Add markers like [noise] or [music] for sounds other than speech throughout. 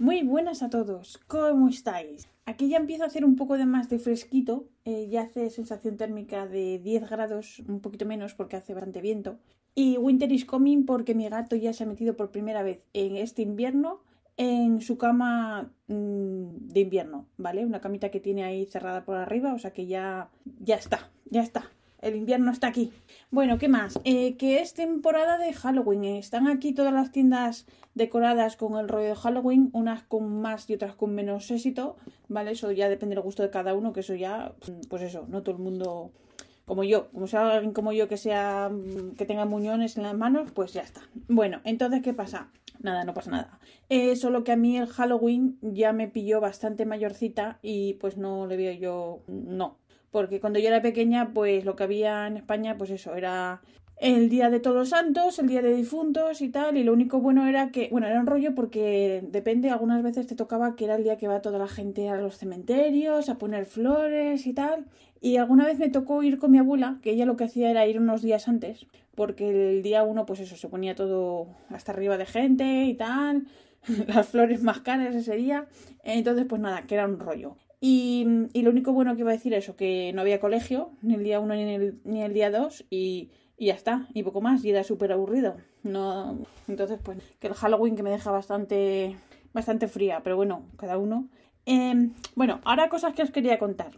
Muy buenas a todos, ¿cómo estáis? Aquí ya empieza a hacer un poco de más de fresquito, eh, ya hace sensación térmica de 10 grados, un poquito menos porque hace bastante viento. Y Winter is coming porque mi gato ya se ha metido por primera vez en este invierno en su cama mmm, de invierno, ¿vale? Una camita que tiene ahí cerrada por arriba, o sea que ya, ya está, ya está. El invierno está aquí. Bueno, ¿qué más? Eh, que es temporada de Halloween. Están aquí todas las tiendas decoradas con el rollo de Halloween, unas con más y otras con menos éxito, ¿vale? Eso ya depende del gusto de cada uno, que eso ya, pues eso, no todo el mundo como yo, como sea alguien como yo que sea que tenga muñones en las manos, pues ya está. Bueno, entonces ¿qué pasa? Nada, no pasa nada. Eh, solo que a mí el Halloween ya me pilló bastante mayorcita y pues no le veo yo no, porque cuando yo era pequeña, pues lo que había en España, pues eso, era el día de todos los santos, el día de difuntos y tal, y lo único bueno era que, bueno, era un rollo porque depende, algunas veces te tocaba que era el día que va toda la gente a los cementerios, a poner flores y tal, y alguna vez me tocó ir con mi abuela, que ella lo que hacía era ir unos días antes, porque el día uno, pues eso, se ponía todo hasta arriba de gente y tal, [laughs] las flores más caras ese día, entonces pues nada, que era un rollo. Y, y, lo único bueno que iba a decir es eso, que no había colegio, ni el día 1 ni el, día 2, y, ya está, y poco más, y era súper aburrido. No, entonces, pues, que el Halloween que me deja bastante, bastante fría, pero bueno, cada uno. Eh, bueno, ahora cosas que os quería contar.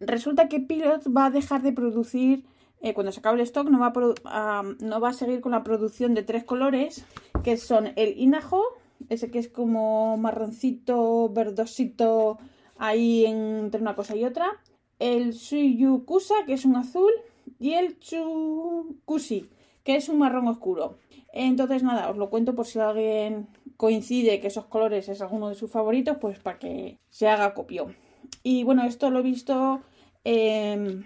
Resulta que Pilot va a dejar de producir, eh, cuando se acabe el stock, no va, a uh, no va a seguir con la producción de tres colores, que son el Inajo, ese que es como marroncito, verdosito, ahí entre una cosa y otra, el Suyukusa, que es un azul, y el Chukushi, que es un marrón oscuro. Entonces, nada, os lo cuento por si alguien coincide que esos colores es alguno de sus favoritos, pues para que se haga copio. Y bueno, esto lo he visto eh,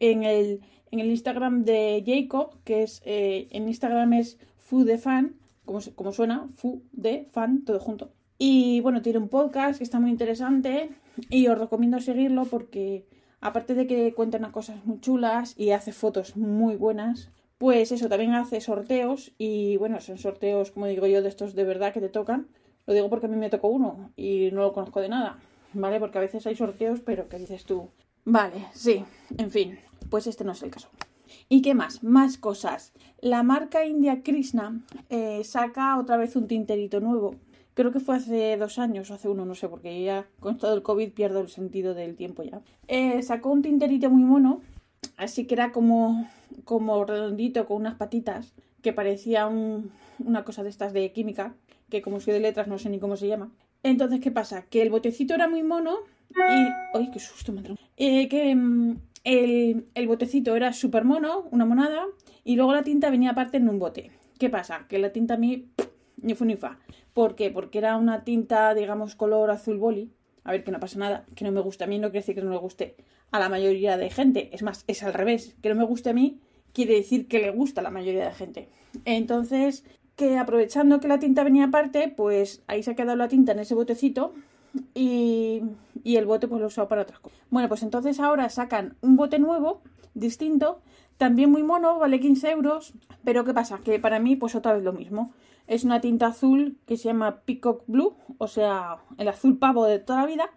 en, el, en, el, Instagram de Jacob, que es eh, en Instagram es Fu de Fan, como, como suena, Fu de Fan, todo junto. Y bueno, tiene un podcast que está muy interesante y os recomiendo seguirlo porque aparte de que cuenta unas cosas muy chulas y hace fotos muy buenas, pues eso, también hace sorteos y bueno, son sorteos, como digo yo, de estos de verdad que te tocan. Lo digo porque a mí me tocó uno y no lo conozco de nada, ¿vale? Porque a veces hay sorteos, pero ¿qué dices tú? Vale, sí, en fin, pues este no es el caso. ¿Y qué más? Más cosas. La marca India Krishna eh, saca otra vez un tinterito nuevo creo que fue hace dos años o hace uno, no sé, porque ya con todo el COVID pierdo el sentido del tiempo ya. Eh, sacó un tinterito muy mono, así que era como, como redondito con unas patitas, que parecía un, una cosa de estas de química, que como soy de letras no sé ni cómo se llama. Entonces, ¿qué pasa? Que el botecito era muy mono y... ¡Ay, qué susto me eh, Que mm, el, el botecito era súper mono, una monada, y luego la tinta venía aparte en un bote. ¿Qué pasa? Que la tinta a mí ni fu ni fa. ¿Por qué? Porque era una tinta, digamos, color azul boli. A ver, que no pasa nada, que no me gusta a mí no quiere decir que no le guste a la mayoría de gente. Es más, es al revés. Que no me guste a mí quiere decir que le gusta a la mayoría de gente. Entonces, que aprovechando que la tinta venía aparte, pues ahí se ha quedado la tinta en ese botecito y, y el bote pues lo he usado para otras cosas. Bueno, pues entonces ahora sacan un bote nuevo, distinto, también muy mono, vale 15 euros, pero ¿qué pasa? Que para mí pues otra vez lo mismo. Es una tinta azul que se llama Peacock Blue, o sea, el azul pavo de toda la vida.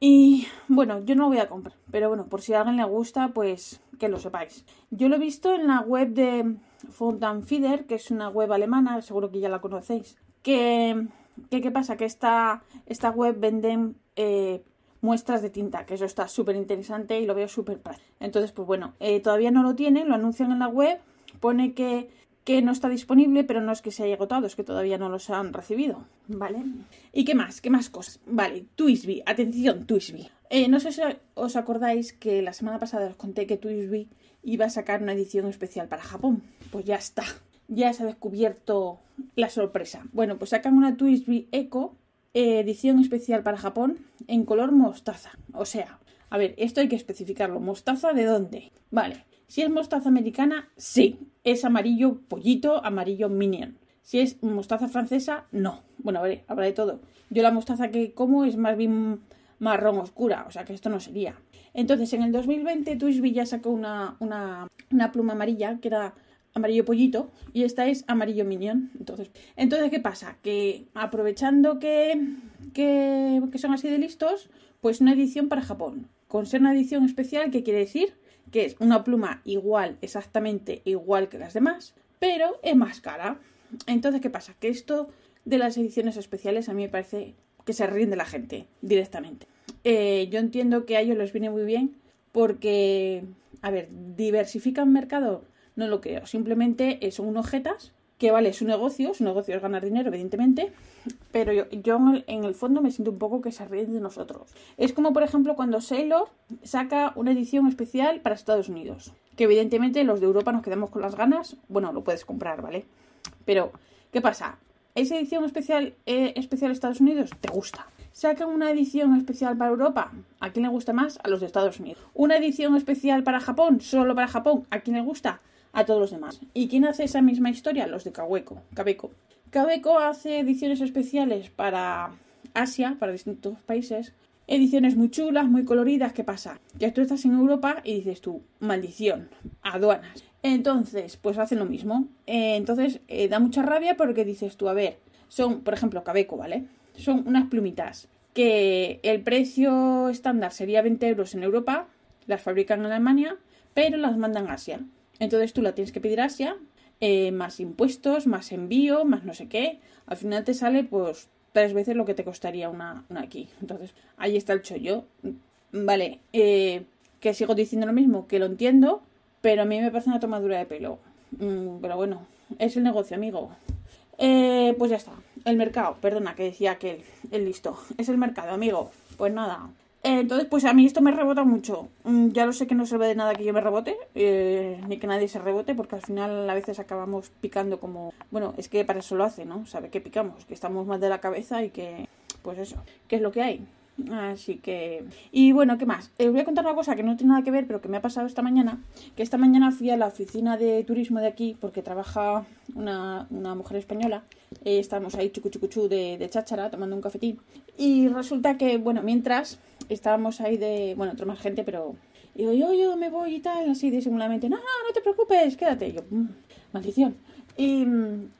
Y bueno, yo no lo voy a comprar, pero bueno, por si a alguien le gusta, pues que lo sepáis. Yo lo he visto en la web de Fontanfieder, que es una web alemana, seguro que ya la conocéis. Que, ¿qué pasa? Que esta, esta web venden eh, muestras de tinta, que eso está súper interesante y lo veo súper práctico. Entonces, pues bueno, eh, todavía no lo tienen, lo anuncian en la web, pone que que no está disponible, pero no es que se haya agotado, es que todavía no los han recibido, ¿vale? ¿Y qué más? ¿Qué más cosas? Vale, Twisby, atención, Twisby. Eh, no sé si os acordáis que la semana pasada os conté que Twisby iba a sacar una edición especial para Japón. Pues ya está, ya se ha descubierto la sorpresa. Bueno, pues sacan una Twisby Eco edición especial para Japón en color mostaza. O sea, a ver, esto hay que especificarlo. ¿Mostaza de dónde? Vale, si es mostaza americana, sí, es amarillo pollito, amarillo minion. Si es mostaza francesa, no. Bueno, a ver, habrá de todo. Yo la mostaza que como es más bien marrón oscura, o sea que esto no sería. Entonces, en el 2020 Twishby ya sacó una, una, una pluma amarilla que era amarillo pollito y esta es amarillo minion. Entonces, entonces ¿qué pasa? Que aprovechando que, que, son así de listos, pues una edición para Japón. Con ser una edición especial, ¿qué quiere decir? Que es una pluma igual, exactamente igual que las demás, pero es más cara. Entonces, ¿qué pasa? Que esto de las ediciones especiales a mí me parece que se rinde la gente directamente. Eh, yo entiendo que a ellos les viene muy bien porque, a ver, diversifican mercado, no lo creo. Simplemente son unos jetas que vale su negocio, su negocio es ganar dinero, evidentemente, pero yo, en el fondo me siento un poco que se ríen de nosotros. Es como, por ejemplo, cuando Sailor saca una edición especial para Estados Unidos, que evidentemente los de Europa nos quedamos con las ganas, bueno, lo puedes comprar, ¿vale? Pero, ¿qué pasa? esa edición especial, eh, especial Estados Unidos te gusta. Sacan una edición especial para Europa. ¿A quién le gusta más? A los de Estados Unidos. Una edición especial para Japón, solo para Japón. ¿A quién le gusta? A todos los demás. ¿Y quién hace esa misma historia? Los de Kaweco. Kabeco. Kabeco hace ediciones especiales para Asia, para distintos países. Ediciones muy chulas, muy coloridas. ¿Qué pasa? Que tú estás en Europa y dices tú, maldición, aduanas. Entonces, pues hacen lo mismo. Eh, entonces, eh, da mucha rabia porque dices tú, a ver, son, por ejemplo, Cabeco, ¿vale? Son unas plumitas que el precio estándar sería 20 euros en Europa, las fabrican en Alemania, pero las mandan a Asia. Entonces tú la tienes que pedir a Asia, eh, más impuestos, más envío, más no sé qué. Al final te sale pues tres veces lo que te costaría una, una aquí. Entonces, ahí está el chollo. Vale, que sigo diciendo lo mismo, que lo entiendo, pero a mí me parece una tomadura de pelo. Mm, pero bueno, es el negocio, amigo. Eh, pues ya está. El mercado, perdona, que decía que el, listo. Es el mercado, amigo. Pues nada. Eh, entonces, pues a mí esto me rebota mucho. Mm, ya lo sé que no sirve de nada que yo me rebote, eh, ni que nadie se rebote, porque al final a veces acabamos picando como. Bueno, es que para eso lo hace, ¿no? Sabe que picamos, que estamos mal de la cabeza y que. Pues eso, ¿qué es lo que hay? Así que... Y bueno, ¿qué más? Eh, os voy a contar una cosa que no tiene nada que ver, pero que me ha pasado esta mañana. Que esta mañana fui a la oficina de turismo de aquí, porque trabaja una, mujer española. Eh, estábamos ahí chucuchucuchú de, de cháchara, tomando un cafetín. Y resulta que, bueno, mientras estábamos ahí de... Bueno, otra más gente, pero... Y digo, yo, yo me voy y tal, así disimuladamente. No, no, no te preocupes, quédate. Y yo, mm, maldición. Y,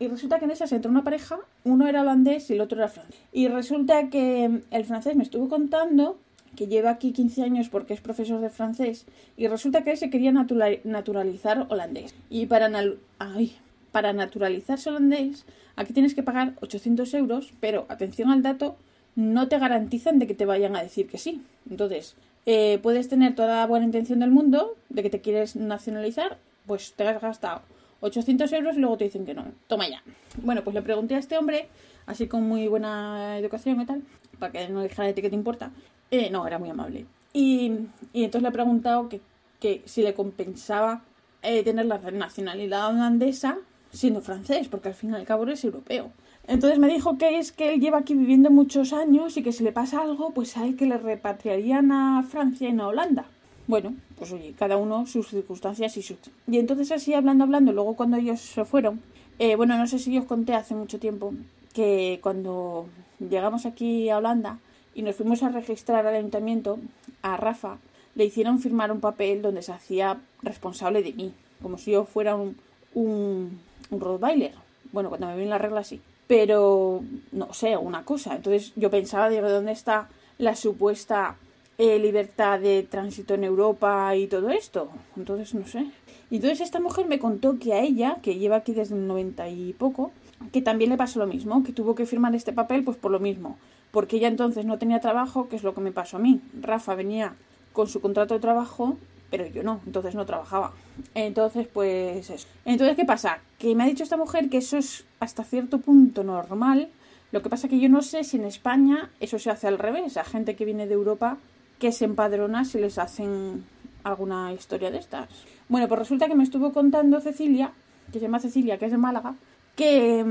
resulta que en esa se entró una pareja, uno era holandés y el otro era francés. Y resulta que el francés me estuvo contando que lleva aquí 15 años porque es profesor de francés y resulta que él se quería naturalizar holandés. Y para, ay, para naturalizarse holandés aquí tienes que pagar 800 euros, pero atención al dato, no te garantizan de que te vayan a decir que sí. Entonces, eh, puedes tener toda la buena intención del mundo de que te quieres nacionalizar, pues te has gastado 800 euros y luego te dicen que no. Toma ya. Bueno, pues le pregunté a este hombre, así con muy buena educación y tal, para que no dijera de ti que te importa. Eh, no, era muy amable. Y, entonces le he preguntado que, si le compensaba eh, tener la nacionalidad holandesa siendo francés, porque al fin y al cabo es europeo. Entonces me dijo que es que él lleva aquí viviendo muchos años y que si le pasa algo, pues hay que le repatriarían a Francia y no a Holanda. Bueno, pues oye, cada uno sus circunstancias y sus... Y entonces así hablando, hablando, luego cuando ellos se fueron, eh, bueno, no sé si os conté hace mucho tiempo que cuando llegamos aquí a Holanda y nos fuimos a registrar al ayuntamiento, a Rafa le hicieron firmar un papel donde se hacía responsable de mí, como si yo fuera un, un, un Rottweiler. Bueno, cuando me ven la regla sí. Pero, no sé, una cosa. Entonces yo pensaba, digo, ¿dónde está la supuesta eh, libertad de tránsito en Europa y todo esto. Entonces, no sé. Y entonces esta mujer me contó que a ella, que lleva aquí desde el 90 y poco, que también le pasó lo mismo, que tuvo que firmar este papel pues por lo mismo, porque ella entonces no tenía trabajo, que es lo que me pasó a mí. Rafa venía con su contrato de trabajo, pero yo no, entonces no trabajaba. Entonces, pues eso. Entonces, ¿qué pasa? Que me ha dicho esta mujer que eso es hasta cierto punto normal. Lo que pasa que yo no sé si en España eso se hace al revés. A gente que viene de Europa que se empadrona si les hacen alguna historia de estas. Bueno, pues resulta que me estuvo contando Cecilia, que se llama Cecilia, que es de Málaga, que,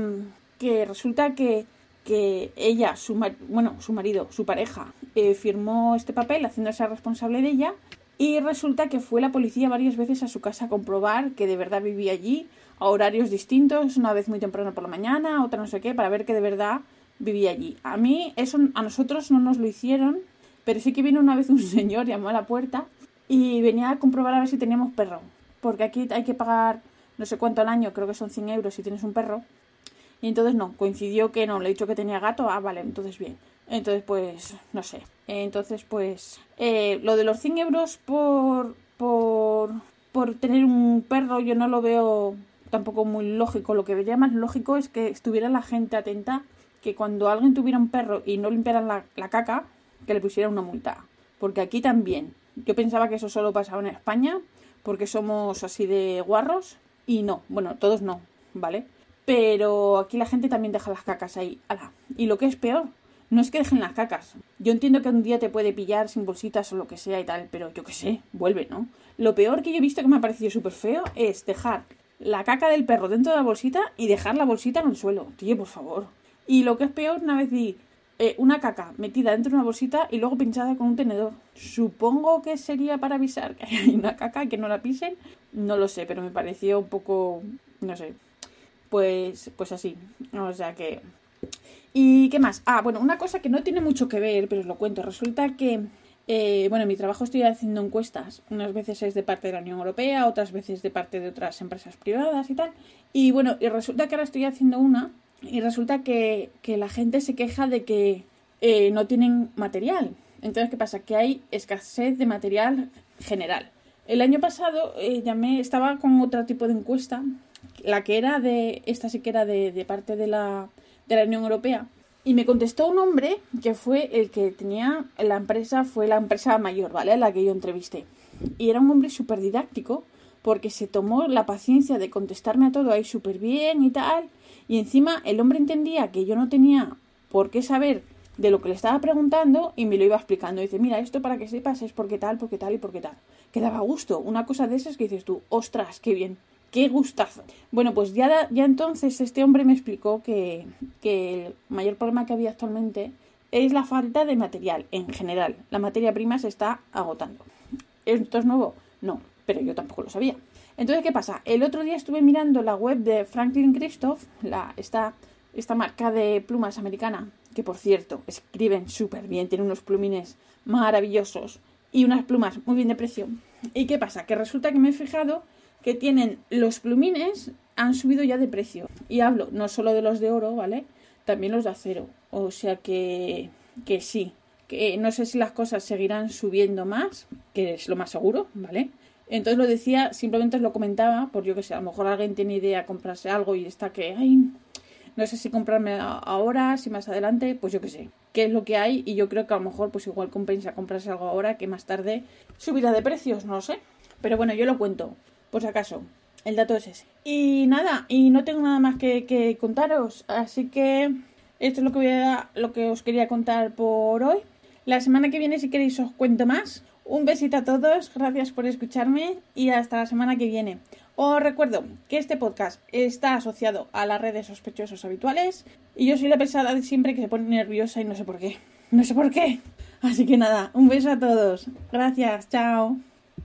que resulta que, que ella, su, bueno, su marido, su pareja, eh, firmó este papel haciéndose responsable de ella y resulta que fue la policía varias veces a su casa a comprobar que de verdad vivía allí, a horarios distintos, una vez muy temprano por la mañana, otra no sé qué, para ver que de verdad vivía allí. A mí eso a nosotros no nos lo hicieron pero sí que vino una vez un [laughs] señor, llamó a la puerta y venía a comprobar a ver si teníamos perro. Porque aquí hay que pagar no sé cuánto al año, creo que son 100 euros si tienes un perro. Y entonces no, coincidió que no, le he dicho que tenía gato, ah, vale, entonces bien. Entonces, pues, no sé. Entonces, pues, eh, lo de los 100 euros por, por, por tener un perro, yo no lo veo tampoco muy lógico. Lo que vería más lógico es que estuviera la gente atenta, que cuando alguien tuviera un perro y no limpiaran la, la caca, que le pusiera una multa. Porque aquí también. Yo pensaba que eso solo pasaba en España, porque somos así de guarros, y no, bueno, todos no, ¿vale? Pero aquí la gente también deja las cacas ahí. Y lo que es peor, no es que dejen las cacas. Yo entiendo que un día te puede pillar sin bolsitas o lo que sea y tal, pero yo qué sé, vuelve, ¿no? Lo peor que yo he visto que me ha parecido súper feo es dejar la caca del perro dentro de la bolsita y dejar la bolsita en el suelo. Tío, por favor. Y lo que es peor, una vez vi eh, una caca metida dentro de una bolsita y luego pinchada con un tenedor. Supongo que sería para avisar que hay una caca y que no la pisen. No lo sé, pero me pareció un poco, no sé, pues, pues así. O sea que... ¿Y qué más? Ah, bueno, una cosa que no tiene mucho que ver, pero os lo cuento. Resulta que, eh, bueno, en mi trabajo estoy haciendo encuestas. Unas veces es de parte de la Unión Europea, otras veces de parte de otras empresas privadas y tal. Y bueno, y resulta que ahora estoy haciendo una y resulta que, la gente se queja de que eh, no tienen material. Entonces, ¿qué pasa? Que hay escasez de material general. El año pasado eh, llamé, estaba con otro tipo de encuesta, la que era de, esta sí que era de, de parte de la, de la Unión Europea, y me contestó un hombre que fue el que tenía la empresa, fue la empresa mayor, ¿vale? La que yo entrevisté. Y era un hombre súper didáctico, porque se tomó la paciencia de contestarme a todo ahí súper bien y tal. Y encima el hombre entendía que yo no tenía por qué saber de lo que le estaba preguntando y me lo iba explicando. dice, mira, esto para que sepas es porque tal, porque tal y porque tal. Que daba gusto. Una cosa de esas que dices tú, ostras, qué bien, qué gustazo. Bueno, pues ya, ya entonces este hombre me explicó que, que el mayor problema que había actualmente es la falta de material en general. La materia prima se está agotando. ¿Esto es nuevo? No, pero yo tampoco lo sabía. Entonces, ¿qué pasa? El otro día estuve mirando la web de Franklin Christoph, la, esta, esta marca de plumas americana, que por cierto, escriben súper bien, tiene unos plumines maravillosos y unas plumas muy bien de precio. ¿Y qué pasa? Que resulta que me he fijado que tienen los plumines han subido ya de precio. Y hablo no solo de los de oro, ¿vale? También los de acero. O sea que, que sí. Que no sé si las cosas seguirán subiendo más, que es lo más seguro, ¿vale? Entonces lo decía, simplemente os lo comentaba, por yo que sé, a lo mejor alguien tiene idea de comprarse algo y está que, ay, no sé si comprarme ahora, si más adelante, pues yo que sé, qué es lo que hay y yo creo que a lo mejor pues igual compensa comprarse algo ahora que más tarde subirá de precios, no sé. Pero bueno, yo lo cuento, por si acaso. El dato es ese. Y nada, y no tengo nada más que, contaros, así que esto es lo que os quería contar por hoy. La semana que viene, si queréis, os cuento más un besito a todos, gracias por escucharme y hasta la semana que viene. Os recuerdo que este podcast está asociado a las redes sospechosos habituales y yo soy la pesada de siempre que se pone nerviosa y no sé por qué. No sé por qué. Así que nada, un beso a todos. Gracias, chao.